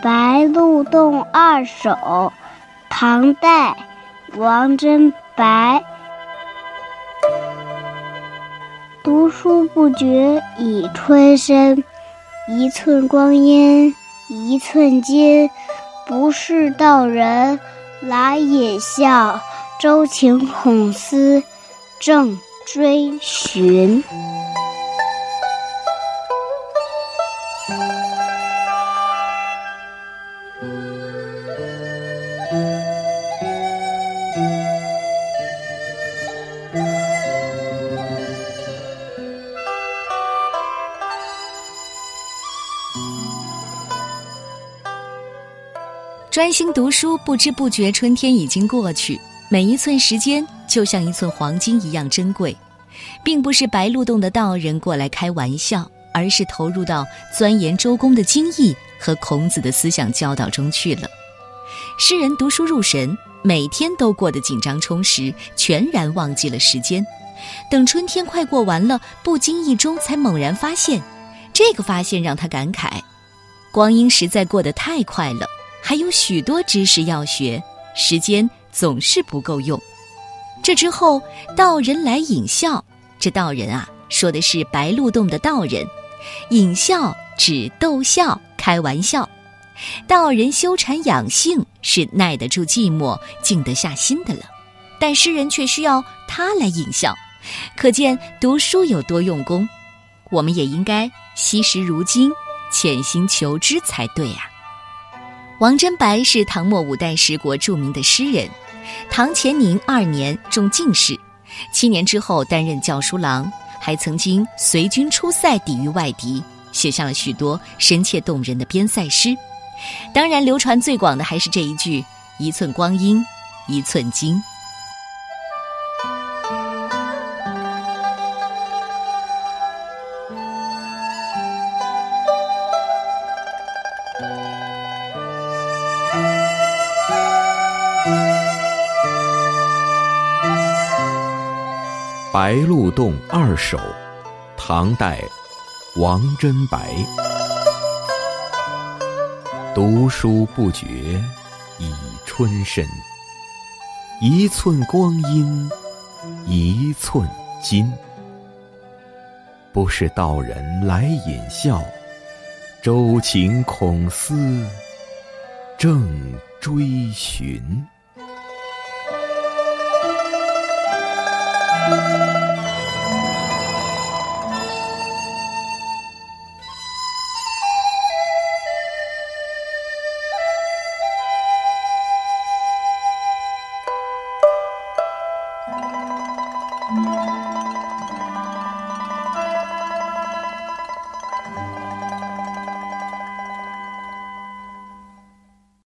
白鹿洞二首》，唐代，王贞白。读书不觉已春深，一寸光阴一寸金。不是道人来引笑，周情孔思正追寻。专心读书，不知不觉春天已经过去。每一寸时间就像一寸黄金一样珍贵，并不是白鹿洞的道人过来开玩笑，而是投入到钻研周公的精义和孔子的思想教导中去了。诗人读书入神，每天都过得紧张充实，全然忘记了时间。等春天快过完了，不经意中才猛然发现，这个发现让他感慨：光阴实在过得太快了。还有许多知识要学，时间总是不够用。这之后，道人来引笑。这道人啊，说的是白鹿洞的道人。引笑指逗笑、开玩笑。道人修禅养性，是耐得住寂寞、静得下心的了。但诗人却需要他来引笑，可见读书有多用功。我们也应该惜时如金，潜心求知才对呀。王贞白是唐末五代十国著名的诗人，唐乾宁二年中进士，七年之后担任校书郎，还曾经随军出塞抵御外敌，写下了许多深切动人的边塞诗。当然，流传最广的还是这一句：“一寸光阴一寸金。”《白鹿洞二首》，唐代，王贞白。读书不觉已春深，一寸光阴一寸金。不是道人来引笑，周情孔思正追寻。